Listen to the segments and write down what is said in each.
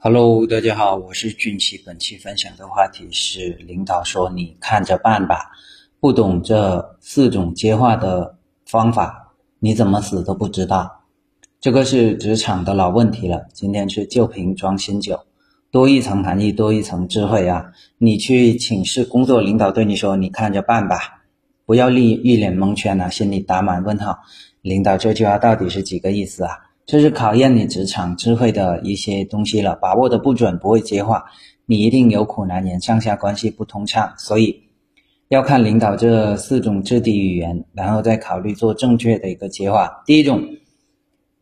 Hello，大家好，我是俊奇。本期分享的话题是领导说你看着办吧。不懂这四种接话的方法，你怎么死都不知道。这个是职场的老问题了。今天是旧瓶装新酒，多一层含义，多一层智慧啊！你去请示工作，领导对你说你看着办吧，不要立一脸蒙圈啊，心里打满问号。领导这句话到底是几个意思啊？这是考验你职场智慧的一些东西了，把握的不准，不会接话，你一定有苦难言，上下关系不通畅。所以要看领导这四种肢体语言，然后再考虑做正确的一个接话。第一种，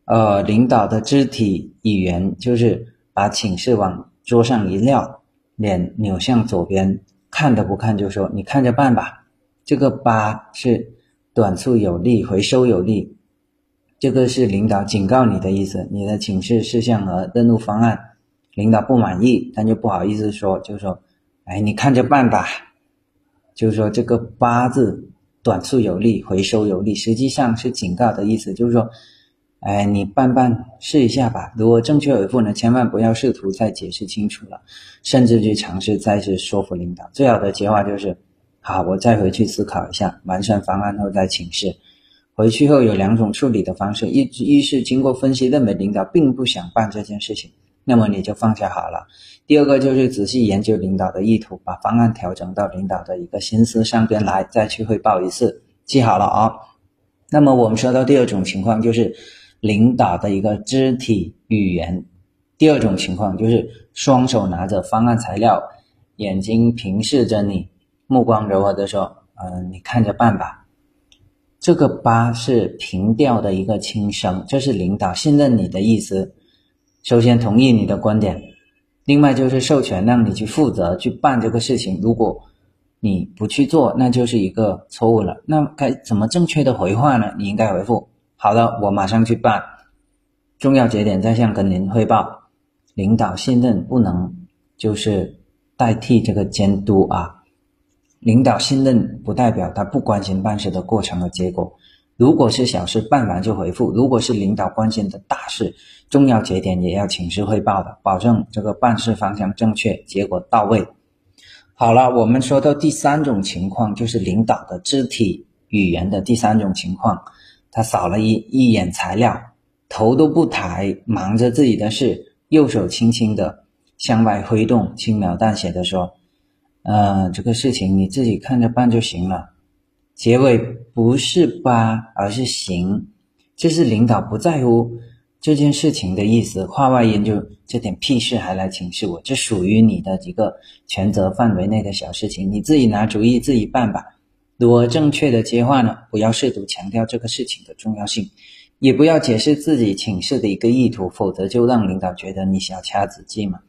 呃，领导的肢体语言就是把寝室往桌上一撂，脸扭向左边，看都不看就说你看着办吧。这个“八”是短促有力，回收有力。这个是领导警告你的意思，你的请示事项和任务方案，领导不满意，但就不好意思说，就说，哎，你看着办吧。就是说这个“八”字短促有力，回收有力，实际上是警告的意思，就是说，哎，你办办试一下吧。如果正确回复呢，千万不要试图再解释清楚了，甚至去尝试再次说服领导。最好的结话就是，好，我再回去思考一下，完善方案后再请示。回去后有两种处理的方式，一一是经过分析认为领导并不想办这件事情，那么你就放下好了。第二个就是仔细研究领导的意图，把方案调整到领导的一个心思上边来，再去汇报一次，记好了啊。那么我们说到第二种情况，就是领导的一个肢体语言。第二种情况就是双手拿着方案材料，眼睛平视着你，目光柔和的说：“嗯，你看着办吧。”这个“八”是平调的一个轻声，这是领导信任你的意思。首先同意你的观点，另外就是授权让你去负责去办这个事情。如果你不去做，那就是一个错误了。那该怎么正确的回话呢？你应该回复：“好的，我马上去办。”重要节点再向跟您汇报。领导信任不能就是代替这个监督啊。领导信任不代表他不关心办事的过程和结果。如果是小事办完就回复，如果是领导关心的大事、重要节点，也要请示汇报的，保证这个办事方向正确，结果到位。好了，我们说到第三种情况，就是领导的肢体语言的第三种情况，他扫了一一眼材料，头都不抬，忙着自己的事，右手轻轻的向外挥动，轻描淡写的说。呃，这个事情你自己看着办就行了。结尾不是吧，而是行，这是领导不在乎这件事情的意思。话外音就这点屁事还来请示我，这属于你的一个权责范围内的小事情，你自己拿主意自己办吧。如何正确的接话呢，不要试图强调这个事情的重要性，也不要解释自己请示的一个意图，否则就让领导觉得你小掐子计嘛。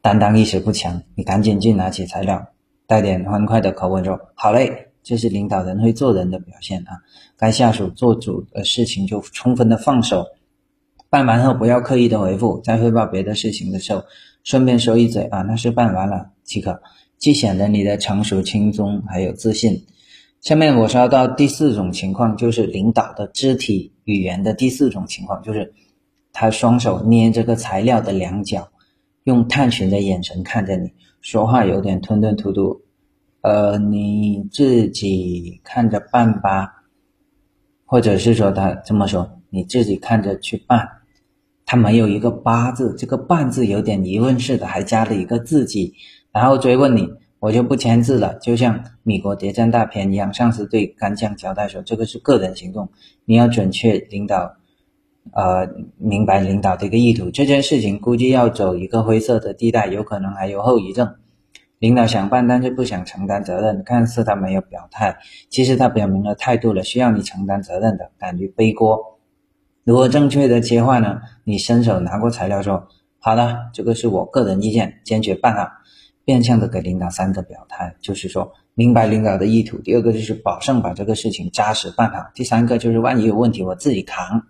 担当意识不强，你赶紧去拿起材料，带点欢快的口吻说：“好嘞，这是领导人会做人的表现啊！该下属做主的事情就充分的放手，办完后不要刻意的回复，在汇报别的事情的时候，顺便说一嘴啊，那是办完了即可，既显得你的成熟轻松，还有自信。下面我说到第四种情况，就是领导的肢体语言的第四种情况，就是他双手捏这个材料的两角。用探寻的眼神看着你，说话有点吞吞吐吐。呃，你自己看着办吧，或者是说他这么说，你自己看着去办。他没有一个“八”字，这个“办”字有点疑问似的，还加了一个自己，然后追问你，我就不签字了。就像米国谍战大片一样，上司对干将交代说，这个是个人行动，你要准确领导。呃，明白领导的一个意图，这件事情估计要走一个灰色的地带，有可能还有后遗症。领导想办，但是不想承担责任。看似他没有表态，其实他表明了态度了，需要你承担责任的，敢于背锅。如果正确的切换呢？你伸手拿过材料说：“好的，这个是我个人意见，坚决办好。”变相的给领导三个表态，就是说明白领导的意图。第二个就是保证把这个事情扎实办好。第三个就是万一有问题，我自己扛。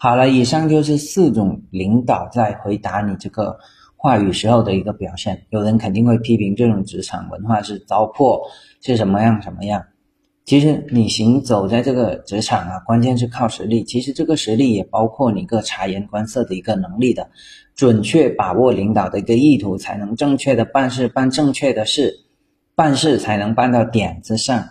好了，以上就是四种领导在回答你这个话语时候的一个表现。有人肯定会批评这种职场文化是糟粕，是什么样什么样。其实你行走在这个职场啊，关键是靠实力。其实这个实力也包括你个察言观色的一个能力的，准确把握领导的一个意图，才能正确的办事，办正确的事，办事才能办到点子上。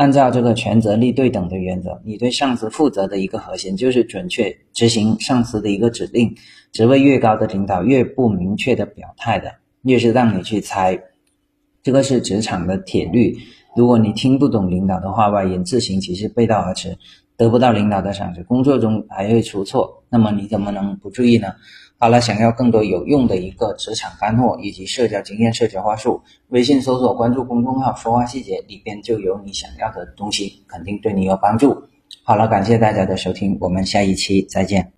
按照这个权责力对等的原则，你对上司负责的一个核心就是准确执行上司的一个指令。职位越高的领导越不明确的表态的，越是让你去猜。这个是职场的铁律。如果你听不懂领导的话，外言自行其实背道而驰，得不到领导的赏识，工作中还会出错，那么你怎么能不注意呢？好了，想要更多有用的一个职场干货以及社交经验、社交话术，微信搜索关注公众号“说话细节”，里边就有你想要的东西，肯定对你有帮助。好了，感谢大家的收听，我们下一期再见。